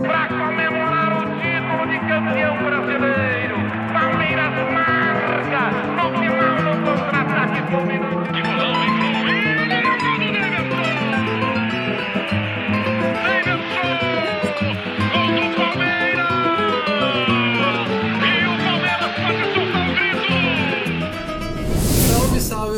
para comemorar o título de campeão brasileiro. Palmeiras marca no final do contra-ataque fluminense.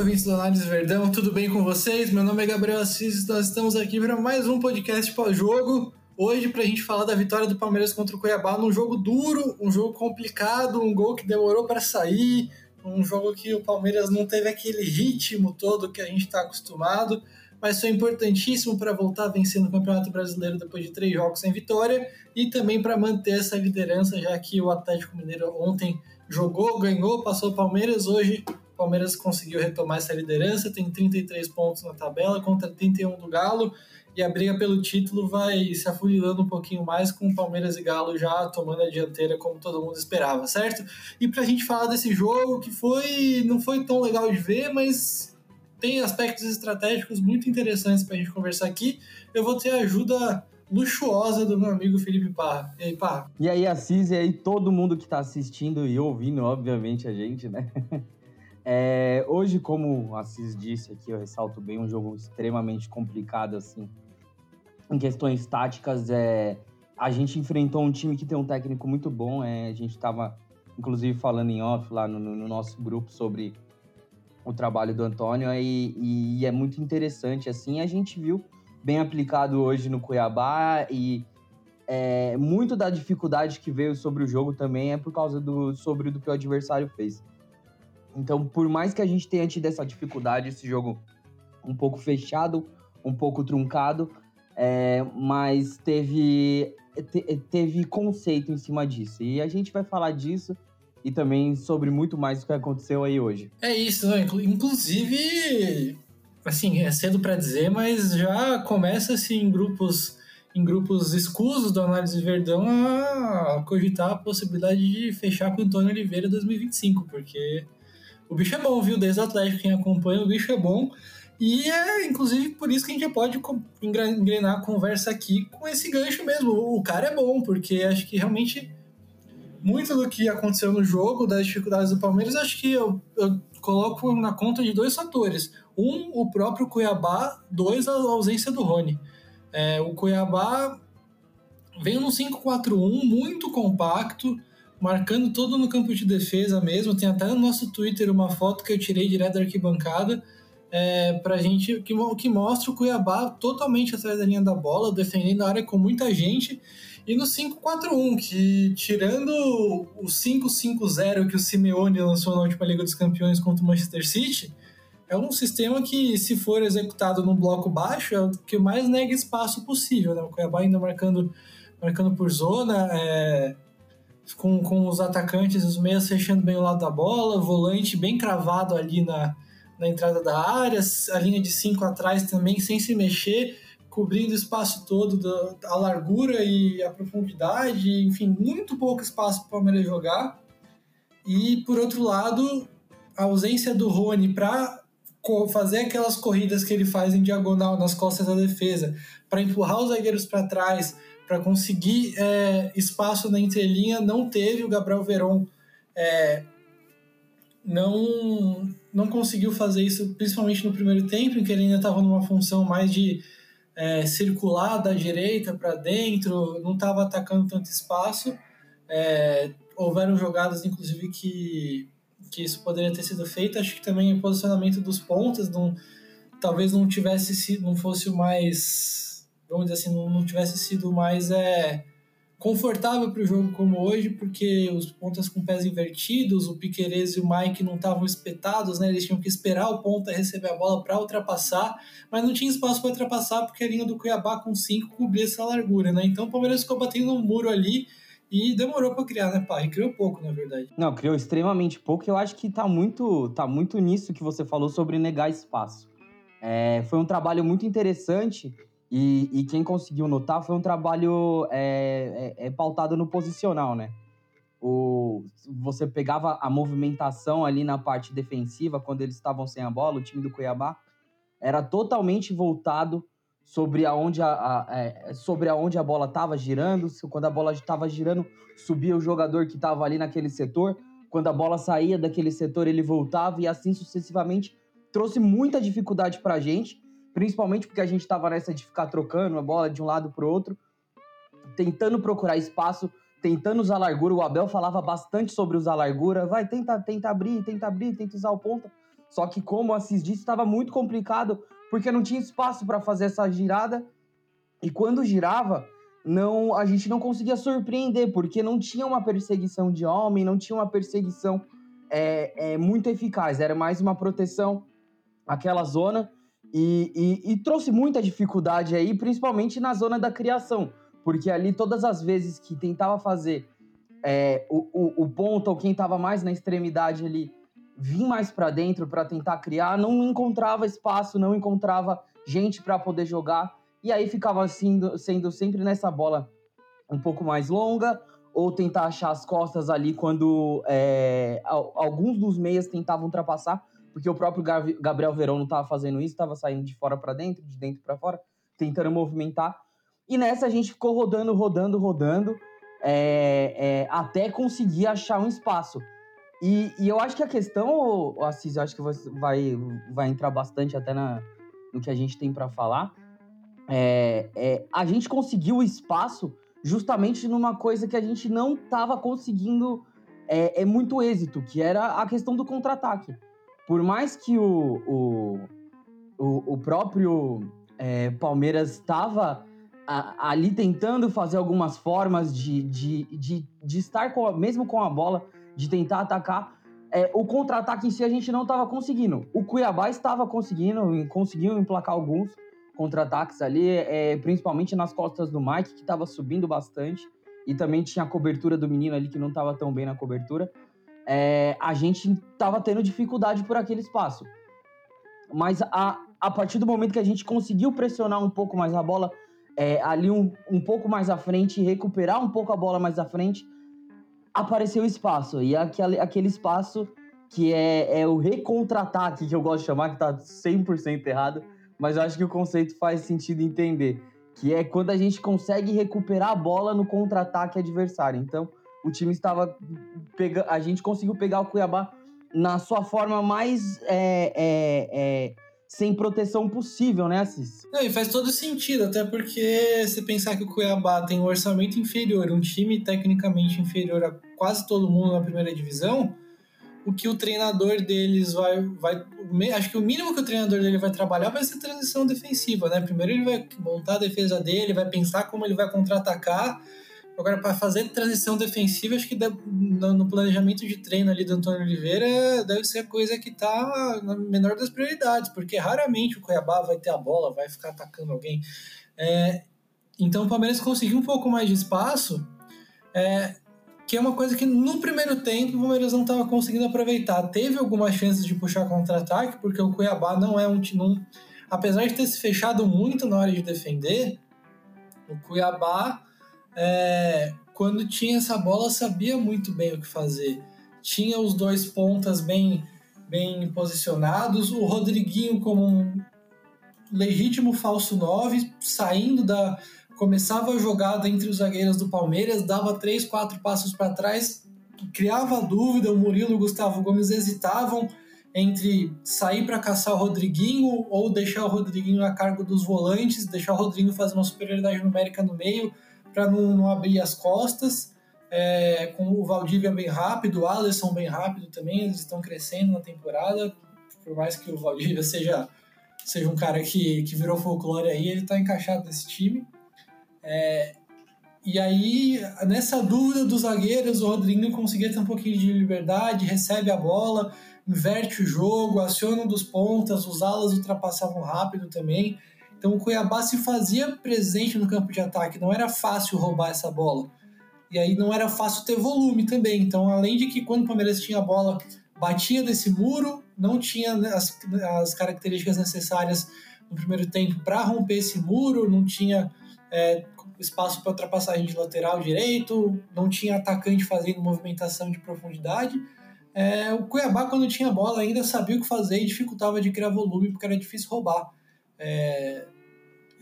Ouvintes do Análise Verdão, tudo bem com vocês? Meu nome é Gabriel Assis nós estamos aqui para mais um podcast pós-jogo. Hoje, para a gente falar da vitória do Palmeiras contra o Cuiabá num jogo duro, um jogo complicado, um gol que demorou para sair, um jogo que o Palmeiras não teve aquele ritmo todo que a gente está acostumado, mas foi importantíssimo para voltar a vencer no Campeonato Brasileiro depois de três jogos sem vitória e também para manter essa liderança, já que o Atlético Mineiro ontem jogou, ganhou, passou o Palmeiras, hoje o Palmeiras conseguiu retomar essa liderança, tem 33 pontos na tabela contra 31 do Galo e a briga pelo título vai se afunilando um pouquinho mais com o Palmeiras e Galo já tomando a dianteira como todo mundo esperava, certo? E para a gente falar desse jogo que foi não foi tão legal de ver, mas tem aspectos estratégicos muito interessantes para a gente conversar aqui, eu vou ter a ajuda luxuosa do meu amigo Felipe Parra. E aí, Parra? E aí, Assis, e aí todo mundo que está assistindo e ouvindo, obviamente, a gente, né? É, hoje, como o Assis disse aqui, eu ressalto bem, um jogo extremamente complicado, assim, em questões táticas, é, a gente enfrentou um time que tem um técnico muito bom. É, a gente estava, inclusive, falando em off lá no, no, nosso grupo sobre o trabalho do Antônio e, e, é muito interessante. Assim, a gente viu bem aplicado hoje no Cuiabá e é, muito da dificuldade que veio sobre o jogo também é por causa do sobre do que o adversário fez. Então, por mais que a gente tenha tido essa dificuldade, esse jogo um pouco fechado, um pouco truncado, é, mas teve, te, teve conceito em cima disso. E a gente vai falar disso e também sobre muito mais do que aconteceu aí hoje. É isso, né? inclusive, assim, é cedo para dizer, mas já começa-se em grupos em grupos escusos do Análise Verdão a cogitar a possibilidade de fechar com o Antônio Oliveira 2025, porque o bicho é bom, viu? Desde o Atlético, quem acompanha, o bicho é bom. E é inclusive por isso que a gente pode engrenar a conversa aqui com esse gancho mesmo. O cara é bom, porque acho que realmente muito do que aconteceu no jogo, das dificuldades do Palmeiras, acho que eu, eu coloco na conta de dois fatores. Um, o próprio Cuiabá, dois, a ausência do Rony. É, o Cuiabá vem no 5-4-1 muito compacto, marcando todo no campo de defesa mesmo. Tem até no nosso Twitter uma foto que eu tirei direto da arquibancada é, pra gente, que, que mostra o Cuiabá totalmente atrás da linha da bola, defendendo a área com muita gente. E no 5-4-1, que tirando o 5-5-0 que o Simeone lançou na última Liga dos Campeões contra o Manchester City, é um sistema que, se for executado num bloco baixo, é o que mais nega espaço possível. Né? O Cuiabá ainda marcando, marcando por zona, é, com, com os atacantes, os meias fechando bem o lado da bola, volante bem cravado ali na, na entrada da área, a linha de cinco atrás também sem se mexer, cobrindo o espaço todo, da, a largura e a profundidade, enfim, muito pouco espaço para o Palmeiras jogar. E por outro lado, a ausência do Rony para fazer aquelas corridas que ele faz em diagonal nas costas da defesa, para empurrar os zagueiros para trás, para conseguir é, espaço na entrelinha, não teve. O Gabriel Veron é, não não conseguiu fazer isso, principalmente no primeiro tempo, em que ele ainda estava numa função mais de é, circular da direita para dentro, não estava atacando tanto espaço. É, houveram jogadas, inclusive, que, que isso poderia ter sido feito. Acho que também o posicionamento dos pontas não, talvez não tivesse sido, não fosse o mais, vamos dizer assim, não, não tivesse sido mais é, confortável para o jogo como hoje, porque os pontas com pés invertidos, o Piquerez e o Mike não estavam espetados, né? Eles tinham que esperar o ponta receber a bola para ultrapassar, mas não tinha espaço para ultrapassar porque a linha do Cuiabá com 5 cobria essa largura, né? Então o Palmeiras ficou batendo um muro ali e demorou para criar, né, pai? Criou pouco, na verdade. Não, criou extremamente pouco. Eu acho que tá muito, tá muito nisso que você falou sobre negar espaço. É, foi um trabalho muito interessante e, e quem conseguiu notar foi um trabalho é, é, é, pautado no posicional, né? O, você pegava a movimentação ali na parte defensiva, quando eles estavam sem a bola, o time do Cuiabá, era totalmente voltado sobre aonde a, a é, sobre aonde a bola estava girando, quando a bola estava girando, subia o jogador que estava ali naquele setor, quando a bola saía daquele setor, ele voltava e assim sucessivamente. Trouxe muita dificuldade para a gente, principalmente porque a gente estava nessa de ficar trocando a bola de um lado para o outro, tentando procurar espaço, tentando usar largura. O Abel falava bastante sobre usar largura, vai, tenta, tenta abrir, tenta abrir, tenta usar o ponta. Só que, como o Assis disse, estava muito complicado porque não tinha espaço para fazer essa girada. E quando girava, não a gente não conseguia surpreender, porque não tinha uma perseguição de homem, não tinha uma perseguição é, é, muito eficaz, era mais uma proteção aquela zona. E, e, e, trouxe muita dificuldade aí, principalmente na zona da criação, porque ali todas as vezes que tentava fazer é, o, o, o ponta ou quem estava mais na extremidade ali vir mais para dentro para tentar criar, não encontrava espaço, não encontrava gente para poder jogar. E aí ficava sendo, sendo sempre nessa bola um pouco mais longa, ou tentar achar as costas ali quando é, alguns dos meias tentavam ultrapassar, porque o próprio Gabriel Verão não estava fazendo isso, estava saindo de fora para dentro, de dentro para fora, tentando movimentar. E nessa a gente ficou rodando, rodando, rodando, é, é, até conseguir achar um espaço. E, e eu acho que a questão, Assis, eu acho que vai, vai entrar bastante até na, no que a gente tem para falar. É, é, a gente conseguiu o espaço justamente numa coisa que a gente não estava conseguindo é, é, muito êxito, que era a questão do contra-ataque. Por mais que o, o, o, o próprio é, Palmeiras estava ali tentando fazer algumas formas de, de, de, de estar com, mesmo com a bola de tentar atacar. É, o contra-ataque em si a gente não estava conseguindo. O Cuiabá estava conseguindo, conseguiu emplacar alguns contra-ataques ali, é, principalmente nas costas do Mike, que estava subindo bastante. E também tinha a cobertura do menino ali que não estava tão bem na cobertura. É, a gente estava tendo dificuldade por aquele espaço. Mas a, a partir do momento que a gente conseguiu pressionar um pouco mais a bola, é, ali um, um pouco mais à frente, recuperar um pouco a bola mais à frente, apareceu espaço. E aquele, aquele espaço que é, é o recontra-ataque, que eu gosto de chamar, que tá 100% errado, mas eu acho que o conceito faz sentido entender. Que é quando a gente consegue recuperar a bola no contra-ataque adversário. Então, o time estava. Pega... A gente conseguiu pegar o Cuiabá na sua forma mais é, é, é, sem proteção possível, né, Assis? Não, e faz todo sentido, até porque se pensar que o Cuiabá tem um orçamento inferior, um time tecnicamente inferior a quase todo mundo na primeira divisão, o que o treinador deles vai, vai. Acho que o mínimo que o treinador dele vai trabalhar vai ser transição defensiva, né? Primeiro ele vai montar a defesa dele, vai pensar como ele vai contra-atacar Agora, para fazer transição defensiva, acho que no planejamento de treino ali do Antônio Oliveira deve ser a coisa que está na menor das prioridades, porque raramente o Cuiabá vai ter a bola, vai ficar atacando alguém. É, então o Palmeiras conseguiu um pouco mais de espaço, é, que é uma coisa que no primeiro tempo o Palmeiras não estava conseguindo aproveitar. Teve algumas chances de puxar contra-ataque, porque o Cuiabá não é um time. Apesar de ter se fechado muito na hora de defender, o Cuiabá é, quando tinha essa bola, sabia muito bem o que fazer. Tinha os dois pontas bem, bem posicionados, o Rodriguinho como um legítimo falso 9, saindo da. Começava a jogada entre os zagueiros do Palmeiras, dava três, quatro passos para trás, criava dúvida, o Murilo e o Gustavo Gomes hesitavam entre sair para caçar o Rodriguinho ou deixar o Rodriguinho a cargo dos volantes, deixar o Rodriguinho fazer uma superioridade numérica no meio para não, não, abrir as costas. É, com o Valdívia bem rápido, o Alisson bem rápido também, eles estão crescendo na temporada. Por mais que o Valdívia seja, seja um cara que, que virou folclore aí, ele está encaixado nesse time. É, e aí, nessa dúvida dos zagueiros, o Rodrigo conseguia ter um pouquinho de liberdade, recebe a bola, inverte o jogo, aciona um dos pontas, os alas ultrapassavam rápido também. Então o Cuiabá se fazia presente no campo de ataque, não era fácil roubar essa bola. E aí não era fácil ter volume também. Então, além de que quando o Palmeiras tinha a bola, batia desse muro, não tinha as, as características necessárias no primeiro tempo para romper esse muro, não tinha é, espaço para ultrapassagem de lateral direito, não tinha atacante fazendo movimentação de profundidade. É, o Cuiabá, quando tinha bola, ainda sabia o que fazer e dificultava de criar volume, porque era difícil roubar. É,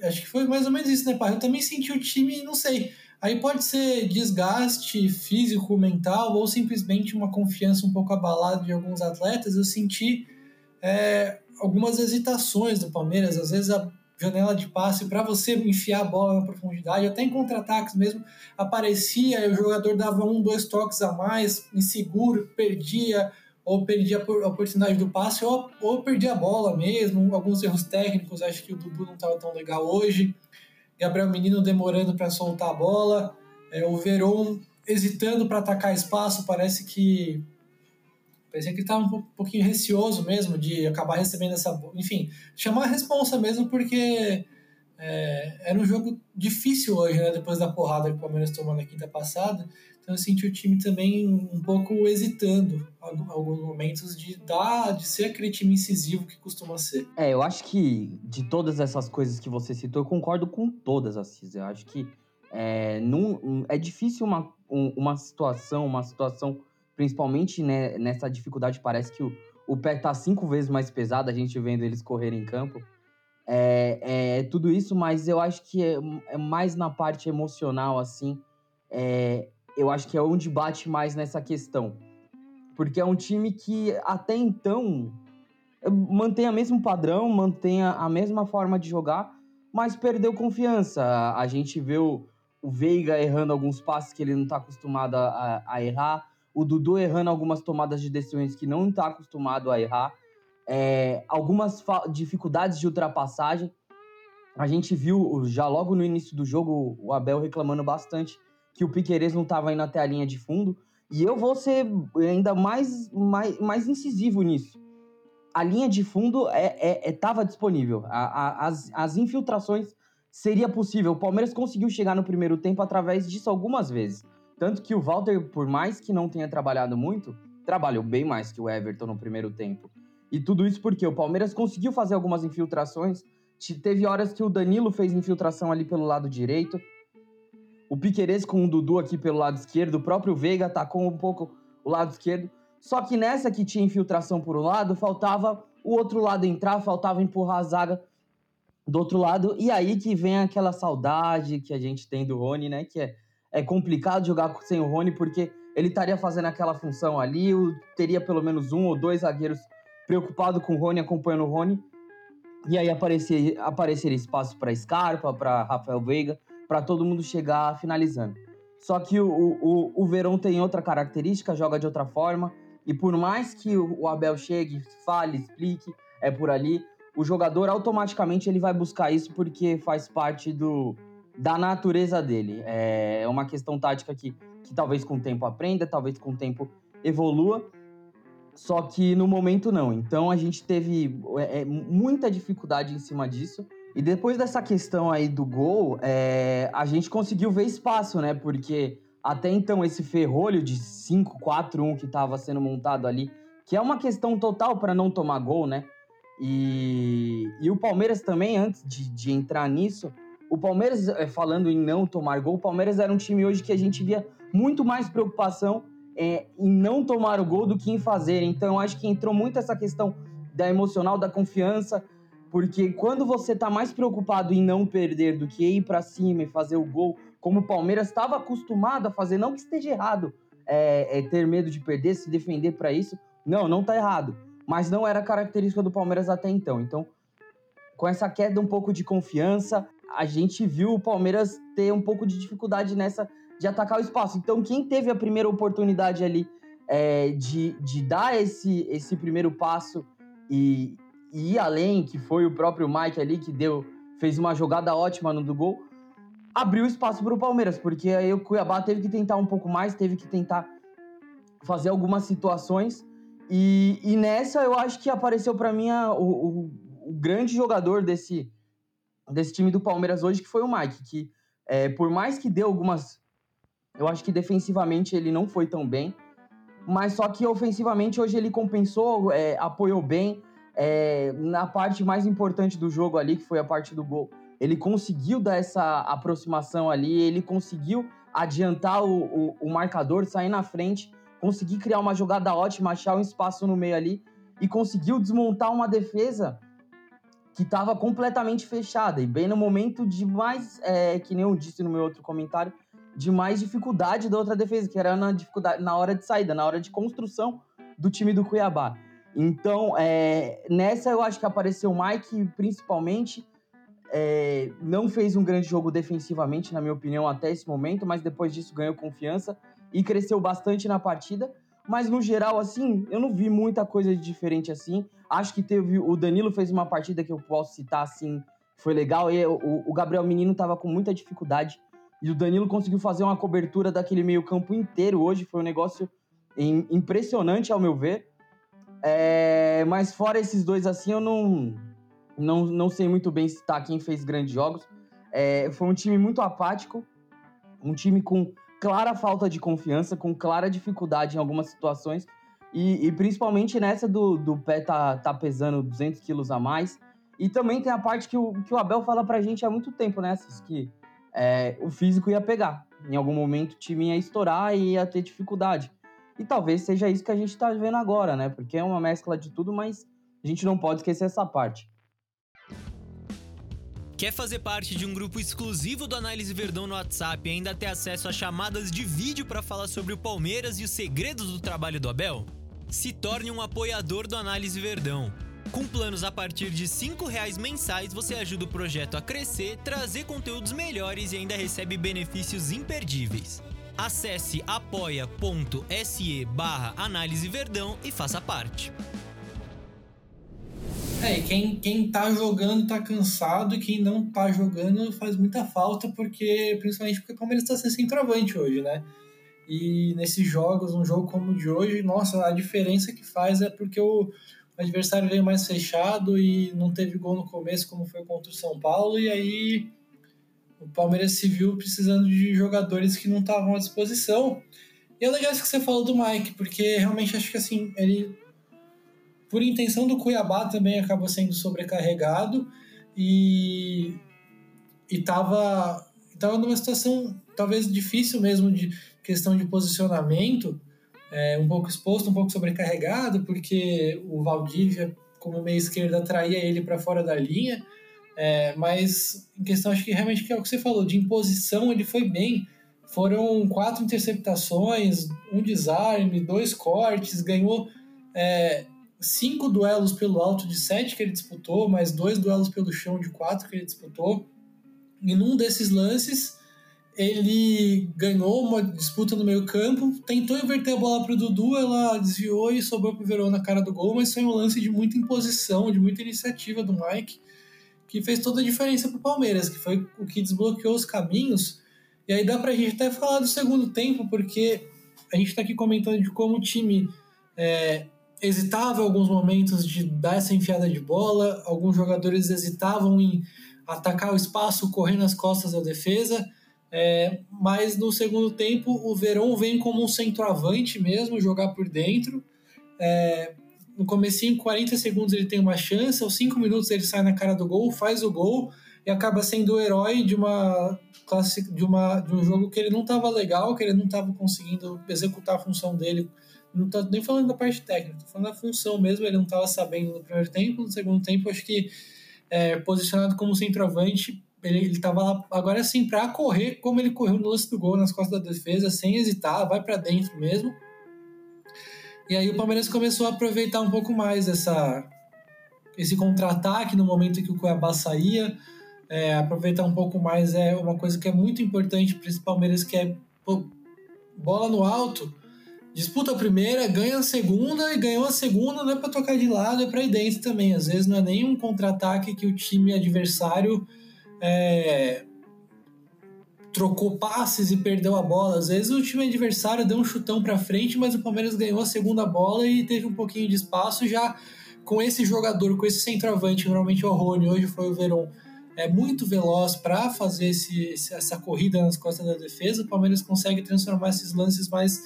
acho que foi mais ou menos isso, né, pai? Eu também senti o time, não sei. Aí pode ser desgaste físico, mental, ou simplesmente uma confiança um pouco abalada de alguns atletas. Eu senti é, algumas hesitações do Palmeiras, às vezes a janela de passe para você enfiar a bola na profundidade, até em contra-ataques mesmo, aparecia o jogador dava um, dois toques a mais, inseguro, perdia, ou perdia a oportunidade do passe, ou, ou perdia a bola mesmo, alguns erros técnicos, acho que o Dudu não estava tão legal hoje, Gabriel Menino demorando para soltar a bola, é, o Veron hesitando para atacar espaço, parece que parecia que ele estava um pouquinho receoso mesmo de acabar recebendo essa, enfim, chamar a responsa mesmo porque é, era um jogo difícil hoje, né, depois da porrada que o Palmeiras tomou na quinta passada. Então eu senti o time também um pouco hesitando em alguns momentos de dar, de ser aquele time incisivo que costuma ser. É, eu acho que de todas essas coisas que você citou, eu concordo com todas, Assis. Eu acho que é, é difícil uma, uma situação, uma situação, principalmente né, nessa dificuldade, parece que o, o pé tá cinco vezes mais pesado, a gente vendo eles correrem em campo. É, é, tudo isso, mas eu acho que é, é mais na parte emocional, assim. É, eu acho que é onde bate mais nessa questão. Porque é um time que até então mantém o mesmo padrão, mantém a mesma forma de jogar, mas perdeu confiança. A gente vê o, o Veiga errando alguns passes que ele não está acostumado a, a, errar, o Dudu errando algumas tomadas de decisões que não está acostumado a errar, é, algumas dificuldades de ultrapassagem. A gente viu já logo no início do jogo o Abel reclamando bastante que o Piqueires não estava indo até a linha de fundo. E eu vou ser ainda mais, mais, mais incisivo nisso. A linha de fundo estava é, é, é disponível. A, a, as, as infiltrações seria possível. O Palmeiras conseguiu chegar no primeiro tempo através disso algumas vezes. Tanto que o Walter, por mais que não tenha trabalhado muito, trabalhou bem mais que o Everton no primeiro tempo. E tudo isso porque o Palmeiras conseguiu fazer algumas infiltrações. Teve horas que o Danilo fez infiltração ali pelo lado direito o Piqueires com o Dudu aqui pelo lado esquerdo, o próprio Veiga atacou um pouco o lado esquerdo. Só que nessa que tinha infiltração por um lado, faltava o outro lado entrar, faltava empurrar a zaga do outro lado. E aí que vem aquela saudade que a gente tem do Rony, né? Que é, é complicado jogar sem o Rony, porque ele estaria fazendo aquela função ali, teria pelo menos um ou dois zagueiros preocupados com o Rony, acompanhando o Rony. E aí aparecer, apareceria espaço para Scarpa, para Rafael Veiga para todo mundo chegar finalizando. Só que o, o, o Verão tem outra característica, joga de outra forma, e por mais que o Abel chegue, fale, explique, é por ali, o jogador automaticamente ele vai buscar isso porque faz parte do, da natureza dele. É uma questão tática que, que talvez com o tempo aprenda, talvez com o tempo evolua, só que no momento não. Então a gente teve é, é muita dificuldade em cima disso. E depois dessa questão aí do gol, é, a gente conseguiu ver espaço, né? Porque até então esse ferrolho de 5-4-1 que estava sendo montado ali, que é uma questão total para não tomar gol, né? E, e o Palmeiras também, antes de, de entrar nisso, o Palmeiras, é, falando em não tomar gol, o Palmeiras era um time hoje que a gente via muito mais preocupação é, em não tomar o gol do que em fazer. Então, acho que entrou muito essa questão da emocional, da confiança, porque quando você tá mais preocupado em não perder do que ir para cima e fazer o gol, como o Palmeiras estava acostumado a fazer, não que esteja errado é, é ter medo de perder, se defender para isso. Não, não tá errado. Mas não era característica do Palmeiras até então. Então, com essa queda um pouco de confiança, a gente viu o Palmeiras ter um pouco de dificuldade nessa de atacar o espaço. Então, quem teve a primeira oportunidade ali é, de, de dar esse, esse primeiro passo e, e ir além, que foi o próprio Mike ali que deu, fez uma jogada ótima no do gol, abriu espaço para o Palmeiras, porque aí o Cuiabá teve que tentar um pouco mais, teve que tentar fazer algumas situações. E, e nessa eu acho que apareceu para mim a, o, o, o, grande jogador desse, desse time do Palmeiras hoje, que foi o Mike, que é, por mais que deu algumas. Eu acho que defensivamente ele não foi tão bem, mas só que ofensivamente hoje ele compensou, é, apoiou bem, é, na parte mais importante do jogo ali, que foi a parte do gol, ele conseguiu dar essa aproximação ali, ele conseguiu adiantar o, o, o marcador, sair na frente, conseguir criar uma jogada ótima, achar um espaço no meio ali e conseguiu desmontar uma defesa que estava completamente fechada. E bem no momento de mais, é, que nem eu disse no meu outro comentário, de mais dificuldade da outra defesa, que era na dificuldade na hora de saída, na hora de construção do time do Cuiabá. Então, é, nessa eu acho que apareceu o Mike, principalmente. É, não fez um grande jogo defensivamente, na minha opinião, até esse momento, mas depois disso ganhou confiança e cresceu bastante na partida. Mas no geral, assim, eu não vi muita coisa de diferente assim. Acho que teve. O Danilo fez uma partida que eu posso citar assim, foi legal. E o, o Gabriel Menino tava com muita dificuldade. E o Danilo conseguiu fazer uma cobertura daquele meio-campo inteiro hoje. Foi um negócio impressionante, ao meu ver. É, mas fora esses dois assim, eu não, não, não sei muito bem citar quem fez grandes jogos. É, foi um time muito apático, um time com clara falta de confiança, com clara dificuldade em algumas situações. E, e principalmente nessa do, do pé tá, tá pesando 200 quilos a mais. E também tem a parte que o, que o Abel fala pra gente há muito tempo, né? Que é, o físico ia pegar. Em algum momento o time ia estourar e ia ter dificuldade. E talvez seja isso que a gente está vendo agora, né? Porque é uma mescla de tudo, mas a gente não pode esquecer essa parte. Quer fazer parte de um grupo exclusivo do Análise Verdão no WhatsApp e ainda ter acesso a chamadas de vídeo para falar sobre o Palmeiras e os segredos do trabalho do Abel? Se torne um apoiador do Análise Verdão. Com planos a partir de R$ reais mensais, você ajuda o projeto a crescer, trazer conteúdos melhores e ainda recebe benefícios imperdíveis. Acesse apoia.se barra Análise Verdão e faça parte. É, quem, quem tá jogando tá cansado e quem não tá jogando faz muita falta, porque principalmente porque o Palmeiras tá sem centroavante hoje, né? E nesses jogos, um jogo como o de hoje, nossa, a diferença que faz é porque o, o adversário veio mais fechado e não teve gol no começo, como foi contra o São Paulo, e aí o Palmeiras se viu precisando de jogadores que não estavam à disposição. E é legal isso que você falou do Mike, porque realmente acho que assim, ele, por intenção do Cuiabá, também acabou sendo sobrecarregado e estava tava numa situação talvez difícil mesmo de questão de posicionamento, é, um pouco exposto, um pouco sobrecarregado, porque o Valdívia, como meia esquerda, traía ele para fora da linha. É, mas em questão, acho que realmente que é o que você falou, de imposição, ele foi bem. Foram quatro interceptações, um desarme, dois cortes, ganhou é, cinco duelos pelo alto de sete que ele disputou, mais dois duelos pelo chão de quatro que ele disputou. E num desses lances, ele ganhou uma disputa no meio campo, tentou inverter a bola para o Dudu, ela desviou e sobrou para o Verão na cara do gol, mas foi um lance de muita imposição, de muita iniciativa do Mike que fez toda a diferença para o Palmeiras, que foi o que desbloqueou os caminhos. E aí dá para a gente até falar do segundo tempo, porque a gente está aqui comentando de como o time é, hesitava em alguns momentos de dar essa enfiada de bola, alguns jogadores hesitavam em atacar o espaço, correr nas costas da defesa. É, mas no segundo tempo o Verão vem como um centroavante mesmo, jogar por dentro. É, no comecinho, 40 segundos ele tem uma chance, aos 5 minutos ele sai na cara do gol, faz o gol e acaba sendo o herói de uma classe, de, uma, de um jogo que ele não estava legal, que ele não estava conseguindo executar a função dele. Não tô nem falando da parte técnica, tô falando da função mesmo, ele não estava sabendo no primeiro tempo, no segundo tempo acho que é, posicionado como centroavante, ele estava lá agora sim para correr como ele correu no lance do gol nas costas da defesa, sem hesitar, vai para dentro mesmo. E aí o Palmeiras começou a aproveitar um pouco mais essa, esse contra-ataque no momento que o Cuiabá saía. É, aproveitar um pouco mais é uma coisa que é muito importante para esse Palmeiras, que é pô, bola no alto, disputa a primeira, ganha a segunda, e ganhou a segunda não é para tocar de lado, é para ir dentro também. Às vezes não é nem um contra-ataque que o time adversário é, trocou passes e perdeu a bola. Às vezes o time adversário deu um chutão para frente, mas o Palmeiras ganhou a segunda bola e teve um pouquinho de espaço já com esse jogador, com esse centroavante, normalmente é o Rony, hoje foi o Verón, é muito veloz para fazer esse, essa corrida nas costas da defesa. O Palmeiras consegue transformar esses lances mais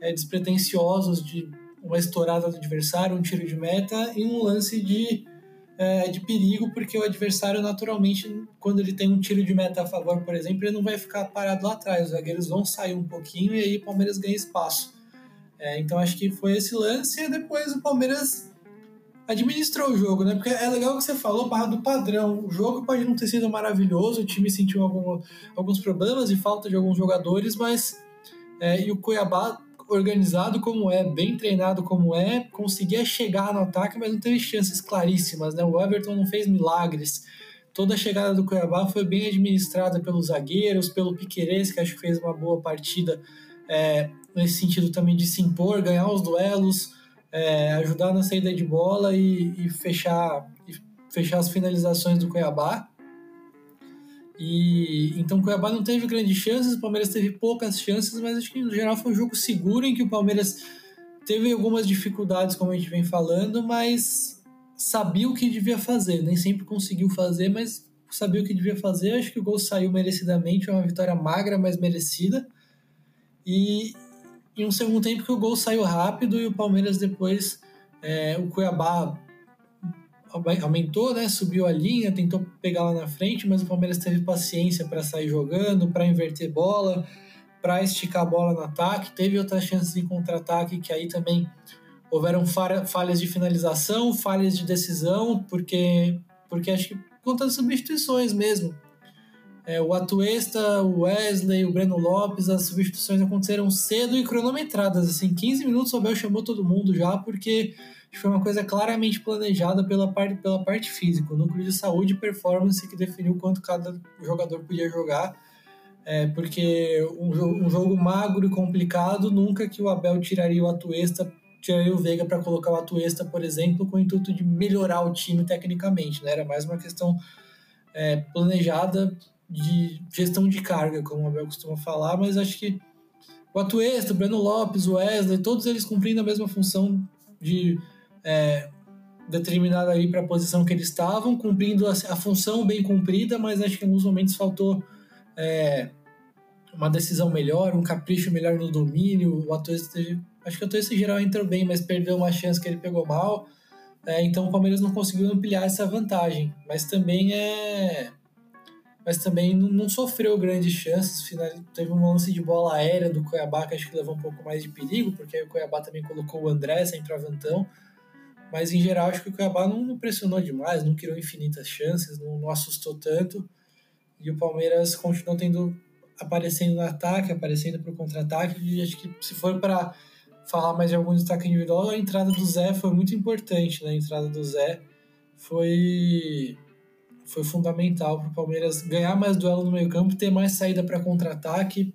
é, despretensiosos de uma estourada do adversário, um tiro de meta, em um lance de é, de perigo, porque o adversário, naturalmente, quando ele tem um tiro de meta a favor, por exemplo, ele não vai ficar parado lá atrás. Os zagueiros vão sair um pouquinho e aí o Palmeiras ganha espaço. É, então acho que foi esse lance e depois o Palmeiras administrou o jogo, né? Porque é legal que você falou, barra do padrão. O jogo pode não ter sido maravilhoso, o time sentiu algum, alguns problemas e falta de alguns jogadores, mas. É, e o Cuiabá, organizado como é, bem treinado como é, conseguia chegar no ataque, mas não teve chances claríssimas, né? O Everton não fez milagres. Toda a chegada do Cuiabá foi bem administrada pelos zagueiros, pelo Piquerez, que acho que fez uma boa partida é, nesse sentido também de se impor, ganhar os duelos é, ajudar na saída de bola e, e, fechar, e fechar as finalizações do Cuiabá. E então o Cuiabá não teve grandes chances, o Palmeiras teve poucas chances, mas acho que no geral foi um jogo seguro em que o Palmeiras teve algumas dificuldades, como a gente vem falando, mas sabia o que devia fazer. Nem sempre conseguiu fazer, mas sabia o que devia fazer. Acho que o gol saiu merecidamente, uma vitória magra, mas merecida. E, em um segundo tempo que o gol saiu rápido e o Palmeiras depois, é, o Cuiabá aumentou, né, subiu a linha, tentou pegar lá na frente, mas o Palmeiras teve paciência para sair jogando, para inverter bola, para esticar a bola no ataque. Teve outras chances de contra-ataque que aí também houveram falhas de finalização, falhas de decisão, porque porque acho que conta das substituições mesmo. É, o Atuesta, o Wesley, o Breno Lopes, as substituições aconteceram cedo e cronometradas. Assim, 15 minutos o Abel chamou todo mundo já, porque foi uma coisa claramente planejada pela parte, pela parte física. O núcleo de saúde e performance que definiu quanto cada jogador podia jogar. É, porque um, um jogo magro e complicado, nunca que o Abel tiraria o Atuesta, tiraria o Veiga para colocar o Atuesta, por exemplo, com o intuito de melhorar o time tecnicamente. Né? Era mais uma questão é, planejada de gestão de carga, como o Abel costuma falar, mas acho que o Atuesta, o Breno Lopes, o Wesley, todos eles cumprindo a mesma função de é, determinada ali para a posição que eles estavam, cumprindo a, a, função bem cumprida, mas acho que em alguns momentos faltou é, uma decisão melhor, um capricho melhor no domínio. O Atuesta, acho que o Atuesta em geral entrou bem, mas perdeu uma chance que ele pegou mal. É, então o Palmeiras não conseguiu ampliar essa vantagem, mas também é mas também não, não sofreu grandes chances. Final, teve um lance de bola aérea do Cuiabá que acho que levou um pouco mais de perigo, porque aí o Cuiabá também colocou o André sem travantão. Mas em geral acho que o Cuiabá não, não pressionou demais, não criou infinitas chances, não, não assustou tanto. E o Palmeiras continuou tendo aparecendo no ataque, aparecendo para o contra-ataque. E acho que se for para falar mais de algum destaque individual, a entrada do Zé foi muito importante. Né? A entrada do Zé foi foi fundamental para o Palmeiras ganhar mais duelo no meio-campo, ter mais saída para contra-ataque.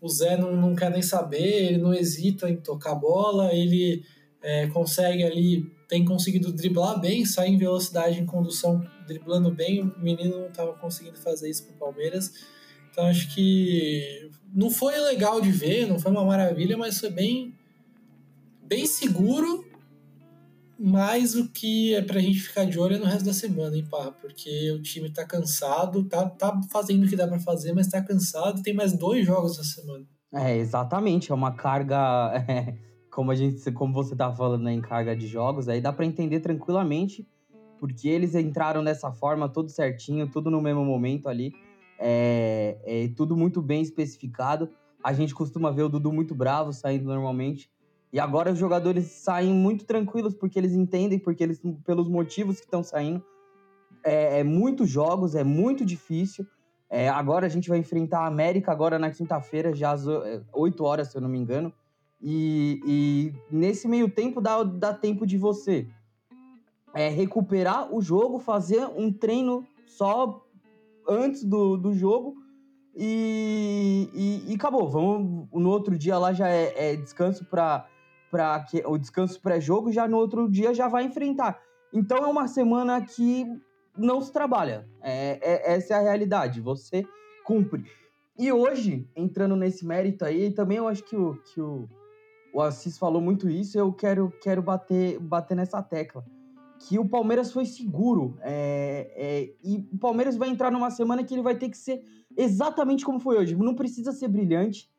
O Zé não, não quer nem saber, ele não hesita em tocar a bola, ele é, consegue ali, tem conseguido driblar bem, sai em velocidade em condução, driblando bem. O menino não estava conseguindo fazer isso para o Palmeiras. Então acho que não foi legal de ver, não foi uma maravilha, mas foi bem, bem seguro mas o que é pra gente ficar de olho é no resto da semana, hein, pá? Porque o time tá cansado, tá, tá fazendo o que dá para fazer, mas tá cansado. Tem mais dois jogos essa semana. É, exatamente. É uma carga. Como, a gente, como você tá falando né, em carga de jogos, aí dá para entender tranquilamente, porque eles entraram dessa forma, tudo certinho, tudo no mesmo momento ali. É, é tudo muito bem especificado. A gente costuma ver o Dudu muito bravo saindo normalmente. E agora os jogadores saem muito tranquilos porque eles entendem, porque eles pelos motivos que estão saindo. É, é muitos jogos, é muito difícil. É, agora a gente vai enfrentar a América agora na quinta-feira, já às 8 é, horas, se eu não me engano. E, e nesse meio tempo dá, dá tempo de você é, recuperar o jogo, fazer um treino só antes do, do jogo e, e, e acabou. Vamos, no outro dia lá já é, é descanso para para o descanso pré-jogo, já no outro dia já vai enfrentar. Então é uma semana que não se trabalha. É, é, essa é a realidade. Você cumpre. E hoje, entrando nesse mérito aí, também eu acho que o, que o, o Assis falou muito isso, eu quero, quero bater, bater nessa tecla. Que o Palmeiras foi seguro. É, é, e o Palmeiras vai entrar numa semana que ele vai ter que ser exatamente como foi hoje. Não precisa ser brilhante,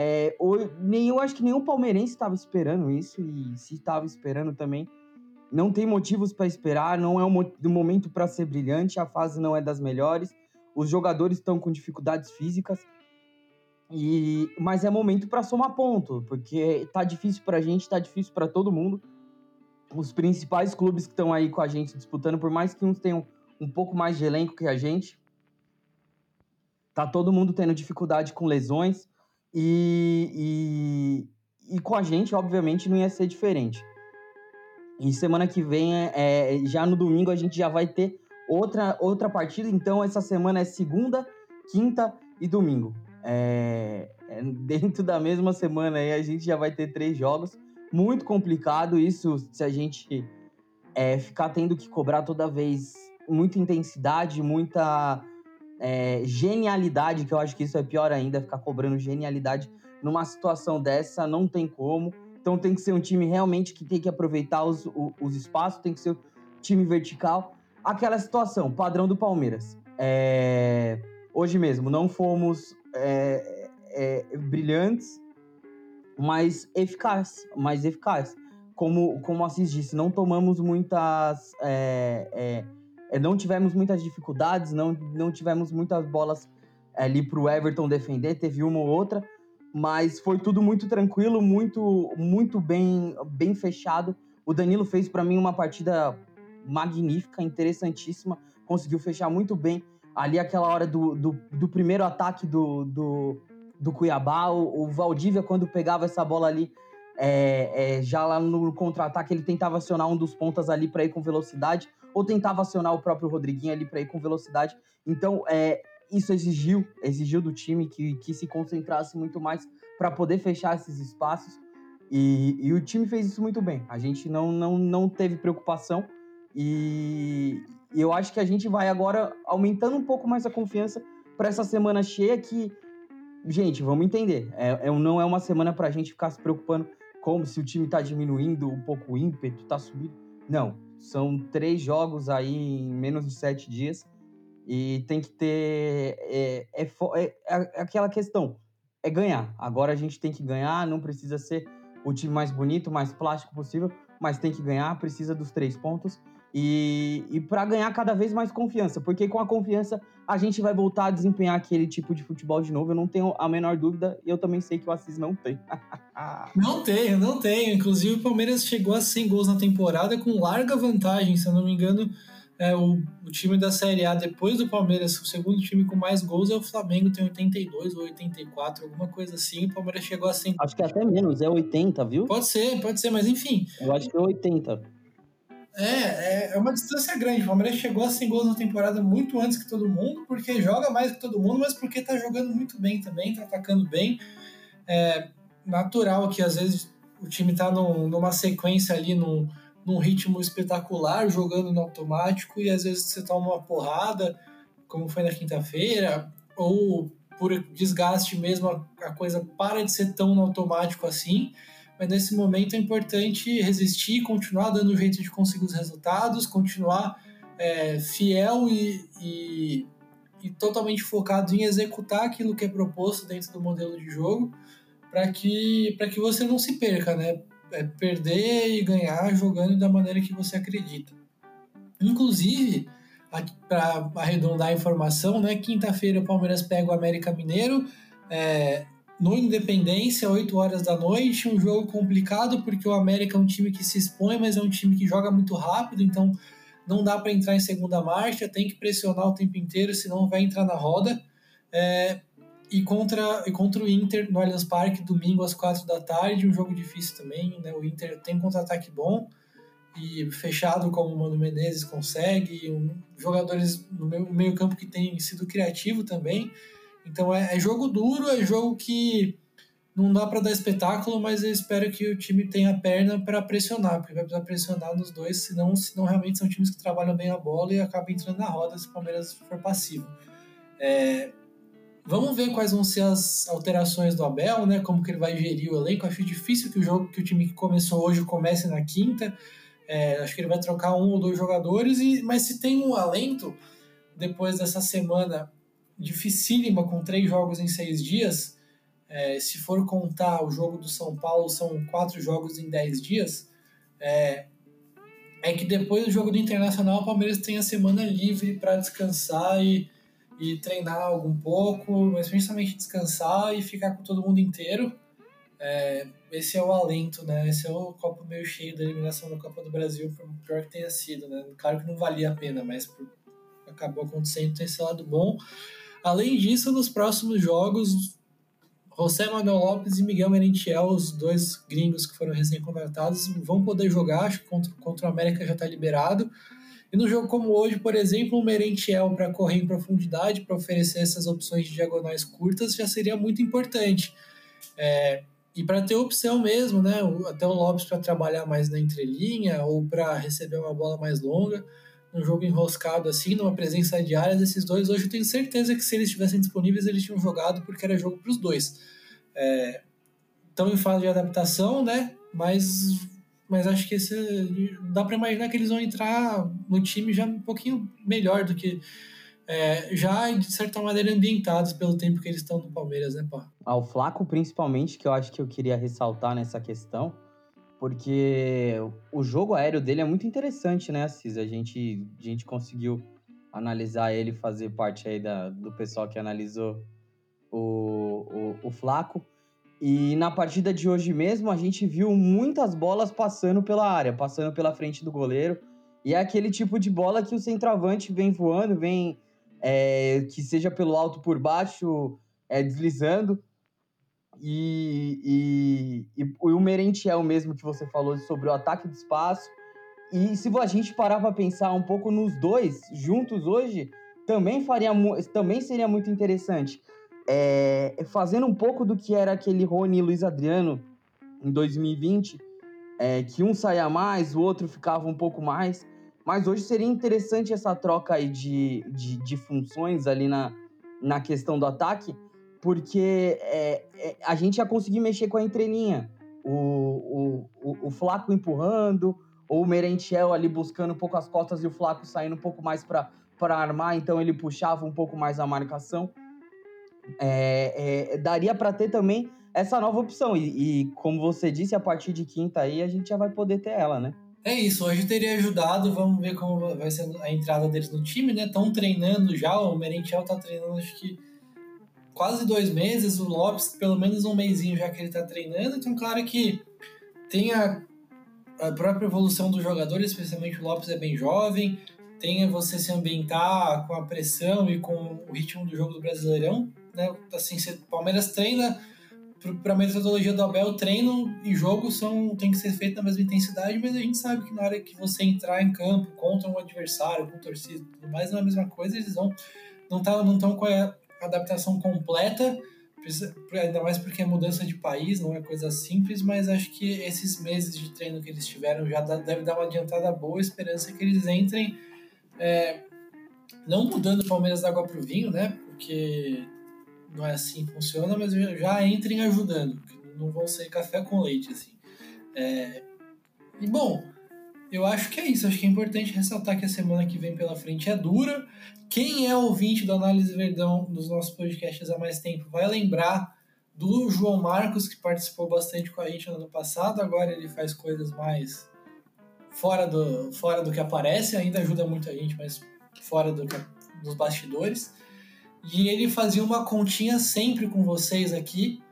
é, nem, eu acho que nenhum palmeirense estava esperando isso, e se estava esperando também, não tem motivos para esperar, não é um momento para ser brilhante, a fase não é das melhores, os jogadores estão com dificuldades físicas, e mas é momento para somar ponto, porque tá difícil para a gente, tá difícil para todo mundo. os principais clubes que estão aí com a gente disputando, por mais que uns tenham um pouco mais de elenco que a gente, tá todo mundo tendo dificuldade com lesões e, e, e com a gente, obviamente, não ia ser diferente. E semana que vem, é, é, já no domingo, a gente já vai ter outra, outra partida. Então, essa semana é segunda, quinta e domingo. É, é, dentro da mesma semana aí, a gente já vai ter três jogos. Muito complicado isso se a gente é, ficar tendo que cobrar toda vez muita intensidade, muita é, genialidade, que eu acho que isso é pior ainda, ficar cobrando genialidade numa situação dessa, não tem como. Então tem que ser um time realmente que tem que aproveitar os, os, os espaços, tem que ser um time vertical. Aquela situação, padrão do Palmeiras. É, hoje mesmo, não fomos é, é, brilhantes, mas eficazes, mais eficazes. Como, como Assis disse, não tomamos muitas é, é, é, não tivemos muitas dificuldades, não, não tivemos muitas bolas é, ali para o Everton defender, teve uma ou outra, mas foi tudo muito tranquilo, muito muito bem, bem fechado. O Danilo fez para mim uma partida magnífica, interessantíssima, conseguiu fechar muito bem ali aquela hora do, do, do primeiro ataque do, do, do Cuiabá. O, o, Valdívia, quando pegava essa bola ali, é, é, já lá no contra-ataque, ele tentava acionar um dos pontas ali para ir com velocidade ou tentava acionar o próprio Rodriguinho ali para ir com velocidade. Então, é, isso exigiu, exigiu do time que, que se concentrasse muito mais para poder fechar esses espaços. E, e, o time fez isso muito bem. A gente não, não, não teve preocupação e, e eu acho que a gente vai agora aumentando um pouco mais a confiança para essa semana cheia que, gente, vamos entender, é, é, não é uma semana para a gente ficar se preocupando como se o time está diminuindo um pouco o ímpeto, está subindo. Não, são três jogos aí em menos de sete dias. E tem que ter. É, é, é, é, aquela questão. É ganhar. Agora a gente tem que ganhar, não precisa ser o time mais bonito, mais plástico possível, mas tem que ganhar, precisa dos três pontos. E, e para ganhar cada vez mais confiança, porque com a confiança a gente vai voltar a desempenhar aquele tipo de futebol de novo. Eu não tenho a menor dúvida e eu também sei que o Assis não tem. não tenho, não tenho. Inclusive o Palmeiras chegou a 100 gols na temporada com larga vantagem, se eu não me engano. É, o, o, time da Série A, depois do Palmeiras, o segundo time com mais gols é o Flamengo, tem 82 ou 84, alguma coisa assim. O Palmeiras chegou a 100. Acho que é até menos, é 80, viu? Pode ser, pode ser, mas enfim. Eu acho que é 80. É, é, é uma distância grande. O Palmeiras chegou a 100 gols na temporada muito antes que todo mundo, porque joga mais que todo mundo, mas porque tá jogando muito bem também, tá atacando bem. É natural que às vezes o time tá num, numa sequência ali, num, num ritmo espetacular, jogando no automático, e às vezes você toma uma porrada, como foi na quinta-feira, ou por desgaste mesmo a, a coisa para de ser tão no automático assim mas nesse momento é importante resistir, continuar dando jeito de conseguir os resultados, continuar é, fiel e, e, e, totalmente focado em executar aquilo que é proposto dentro do modelo de jogo, para que, que você não se perca, né? É perder e ganhar jogando da maneira que você acredita. Inclusive, para arredondar a informação, né, quinta-feira o Palmeiras pega o América Mineiro. É, no Independência, 8 horas da noite, um jogo complicado porque o América é um time que se expõe, mas é um time que joga muito rápido, então não dá para entrar em segunda marcha, tem que pressionar o tempo inteiro, senão vai entrar na roda. É, e, contra, e contra o Inter no Allianz Parque, domingo às 4 da tarde, um jogo difícil também, né? O Inter tem contra-ataque bom e fechado como o Mano Menezes consegue, um, jogadores no meio, meio campo que tem sido criativo também. Então é, é jogo duro, é jogo que não dá para dar espetáculo, mas eu espero que o time tenha perna para pressionar, porque vai precisar pressionar nos dois, senão, senão realmente são times que trabalham bem a bola e acabam entrando na roda se o Palmeiras for passivo. É, vamos ver quais vão ser as alterações do Abel, né? Como que ele vai gerir o elenco. Acho difícil que o jogo que o time que começou hoje comece na quinta. É, acho que ele vai trocar um ou dois jogadores, e, mas se tem um alento depois dessa semana dificílima com três jogos em seis dias. É, se for contar o jogo do São Paulo, são quatro jogos em dez dias. É, é que depois do jogo do Internacional, o Palmeiras tem a semana livre para descansar e, e treinar algum pouco, mas principalmente descansar e ficar com todo mundo inteiro. É, esse é o alento, né? Esse é o copo meio cheio da eliminação da Copa do Brasil, por pior que tenha sido, né? Claro que não valia a pena, mas por, acabou acontecendo, tem esse lado bom. Além disso, nos próximos jogos, José Manuel Lopes e Miguel Merentiel, os dois gringos que foram recém-contratados, vão poder jogar, acho que contra, contra o América já está liberado. E no jogo como hoje, por exemplo, um Merentiel para correr em profundidade, para oferecer essas opções de diagonais curtas, já seria muito importante. É, e para ter opção mesmo, né? Até o Lopes para trabalhar mais na entrelinha ou para receber uma bola mais longa, num jogo enroscado assim, numa presença diária desses dois. Hoje eu tenho certeza que se eles estivessem disponíveis, eles tinham jogado porque era jogo para os dois. É, estão em fase de adaptação, né? Mas, mas acho que esse, dá para imaginar que eles vão entrar no time já um pouquinho melhor do que é, já de certa maneira ambientados pelo tempo que eles estão no Palmeiras, né, pá? Ao Flaco, principalmente, que eu acho que eu queria ressaltar nessa questão, porque o jogo aéreo dele é muito interessante, né, Assis? A gente, a gente conseguiu analisar ele, fazer parte aí da, do pessoal que analisou o, o, o Flaco. E na partida de hoje mesmo, a gente viu muitas bolas passando pela área, passando pela frente do goleiro. E é aquele tipo de bola que o centroavante vem voando, vem é, que seja pelo alto por baixo, é, deslizando. E, e, e, o Merentiel mesmo que você falou sobre o ataque do espaço. E se a gente parar para pensar um pouco nos dois juntos hoje, também faria também seria muito interessante. É, fazendo um pouco do que era aquele Rony e Luiz Adriano em 2020, é, que um saía mais, o outro ficava um pouco mais. Mas hoje seria interessante essa troca aí de, de, de funções ali na, na questão do ataque, porque é, é, a gente ia conseguir mexer com a entrelinha. O, o, o, o Flaco empurrando, ou o Merentiel ali buscando um pouco as costas e o Flaco saindo um pouco mais para armar, então ele puxava um pouco mais a marcação. É, é, daria para ter também essa nova opção. E, e, como você disse, a partir de quinta aí a gente já vai poder ter ela, né? É isso, hoje teria ajudado, vamos ver como vai ser a entrada deles no time, né? Estão treinando já, o Merentiel tá treinando acho que quase dois meses, o Lopes pelo menos um mêsinho já que ele tá treinando, então claro que tem a, a própria evolução dos jogadores, especialmente o Lopes é bem jovem, tem você se ambientar com a pressão e com o ritmo do jogo do Brasileirão, né? Assim, o Palmeiras treina para a metodologia do Abel, treino e jogo são tem que ser feito na mesma intensidade, mas a gente sabe que na hora que você entrar em campo contra um adversário, com torcida tudo mais, não é a mesma coisa, eles vão não tá, não estão com a adaptação completa, ainda mais porque é mudança de país, não é coisa simples, mas acho que esses meses de treino que eles tiveram já deve dar uma adiantada boa, esperança que eles entrem é, não mudando o Palmeiras da água para o vinho, né? Porque não é assim que funciona, mas já entrem ajudando, não vão ser café com leite, assim. É... E bom, eu acho que é isso. Acho que é importante ressaltar que a semana que vem pela frente é dura. Quem é ouvinte do Análise Verdão dos nossos podcasts há mais tempo vai lembrar do João Marcos, que participou bastante com a gente no ano passado. Agora ele faz coisas mais fora do, fora do que aparece, ainda ajuda muito a gente, mas fora do que, dos bastidores. E ele fazia uma continha sempre com vocês aqui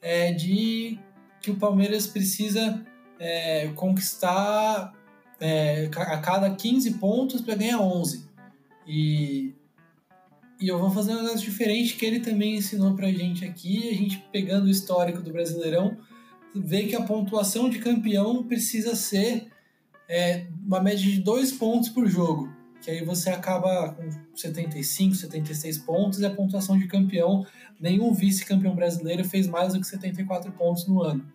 é, de que o Palmeiras precisa é, conquistar é, a cada 15 pontos para ganhar 11. E, e eu vou fazer um negócio diferente que ele também ensinou para a gente aqui, a gente pegando o histórico do Brasileirão, vê que a pontuação de campeão precisa ser é, uma média de dois pontos por jogo que aí você acaba com 75, 76 pontos e a pontuação de campeão, nenhum vice-campeão brasileiro fez mais do que 74 pontos no ano.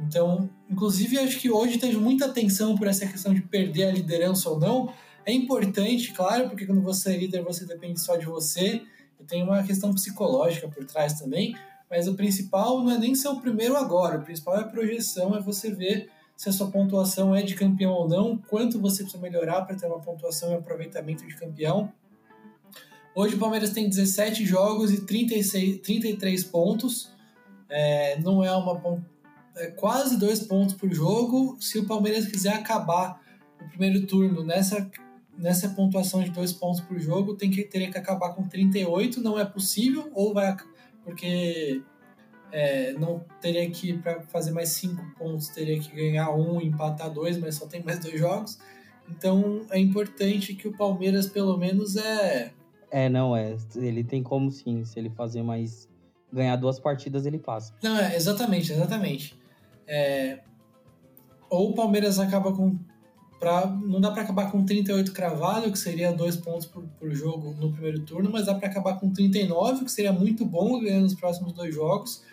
Então, inclusive, acho que hoje teve muita atenção por essa questão de perder a liderança ou não. É importante, claro, porque quando você é líder, você depende só de você. E tem uma questão psicológica por trás também. Mas o principal não é nem ser o primeiro agora. O principal é a projeção, é você ver se a sua pontuação é de campeão ou não, quanto você precisa melhorar para ter uma pontuação e aproveitamento de campeão. Hoje o Palmeiras tem 17 jogos e 36, 33 pontos. É, não é uma é quase dois pontos por jogo. Se o Palmeiras quiser acabar o primeiro turno nessa, nessa pontuação de dois pontos por jogo, tem que teria que acabar com 38. Não é possível, ou vai porque é, não teria que, para fazer mais cinco pontos, teria que ganhar um, empatar dois, mas só tem mais dois jogos. Então é importante que o Palmeiras, pelo menos, é. É, não, é. Ele tem como sim, se ele fazer mais. ganhar duas partidas, ele passa. Não, é, exatamente, exatamente. É, ou o Palmeiras acaba com. Pra, não dá para acabar com 38 cravado, que seria dois pontos por, por jogo no primeiro turno, mas dá para acabar com 39, que seria muito bom ganhando os próximos dois jogos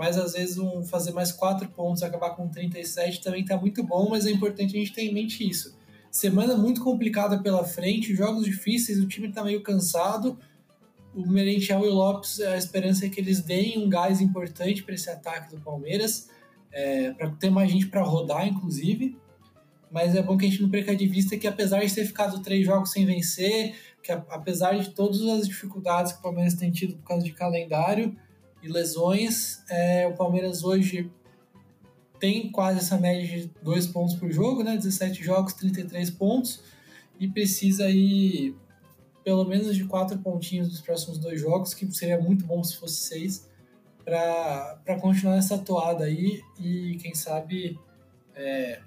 mas às vezes um, fazer mais quatro pontos, acabar com 37 também está muito bom, mas é importante a gente ter em mente isso. Semana muito complicada pela frente, jogos difíceis, o time está meio cansado. O Merentiel e o Lopes, a esperança é que eles deem um gás importante para esse ataque do Palmeiras, é, para ter mais gente para rodar, inclusive. Mas é bom que a gente não perca de vista que, apesar de ter ficado três jogos sem vencer, que apesar de todas as dificuldades que o Palmeiras tem tido por causa de calendário, e lesões. É, o Palmeiras hoje tem quase essa média de dois pontos por jogo, né? 17 jogos, 33 pontos, e precisa aí pelo menos de quatro pontinhos nos próximos dois jogos, que seria muito bom se fosse seis, para continuar essa toada aí e quem sabe, é,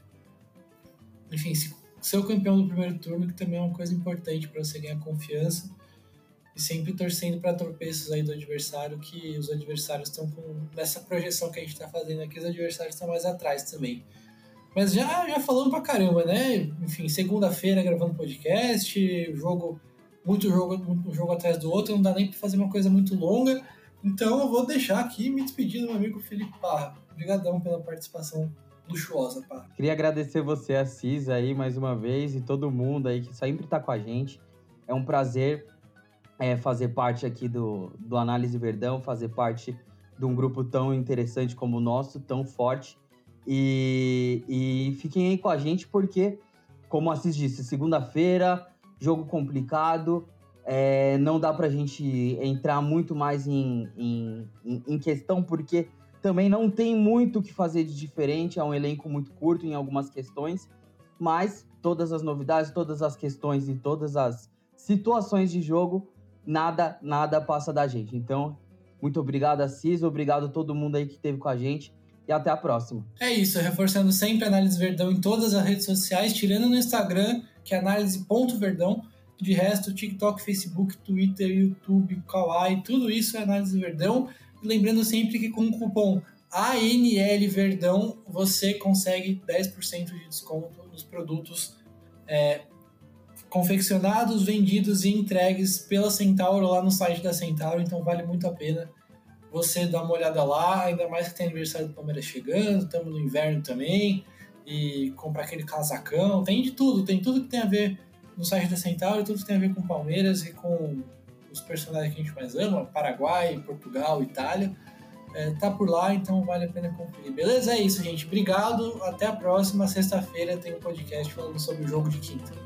enfim, ser o campeão do primeiro turno, que também é uma coisa importante para você ganhar confiança e sempre torcendo para tropeços aí do adversário, que os adversários estão com. Nessa projeção que a gente está fazendo aqui, os adversários estão mais atrás também. Mas já, já falando pra caramba, né? Enfim, segunda-feira gravando podcast, jogo, muito jogo, muito jogo atrás do outro, não dá nem para fazer uma coisa muito longa. Então eu vou deixar aqui me despedir do meu amigo Felipe Parra. Obrigadão pela participação luxuosa, Parra. Queria agradecer você, Assis, aí mais uma vez, e todo mundo aí que sempre tá com a gente. É um prazer é, fazer parte aqui do, do Análise Verdão, fazer parte de um grupo tão interessante como o nosso, tão forte. E, e fiquem aí com a gente, porque, como Assis disse, segunda-feira, jogo complicado, é, não dá pra gente entrar muito mais em, em, em questão, porque também não tem muito o que fazer de diferente, é um elenco muito curto em algumas questões, mas todas as novidades, todas as questões e todas as situações de jogo nada, nada passa da gente. Então, muito obrigado, Assis, obrigado a todo mundo aí que esteve com a gente e até a próxima. É isso, reforçando sempre a Análise Verdão em todas as redes sociais, tirando no Instagram, que é análise.verdão. De resto, TikTok, Facebook, Twitter, YouTube, Kawaii, tudo isso é Análise Verdão. Lembrando sempre que com o cupom ANL Verdão você consegue 10% de desconto nos produtos é, confeccionados, vendidos e entregues pela Centauro lá no site da Centauro, então vale muito a pena você dar uma olhada lá, ainda mais que tem aniversário do Palmeiras chegando, estamos no inverno também, e comprar aquele casacão, tem de tudo, tem tudo que tem a ver no site da Centauro, tudo que tem a ver com Palmeiras e com os personagens que a gente mais ama, Paraguai, Portugal, Itália, é, tá por lá, então vale a pena conferir. Beleza? É isso, gente. Obrigado. Até a próxima. Sexta-feira tem um podcast falando sobre o jogo de quinta.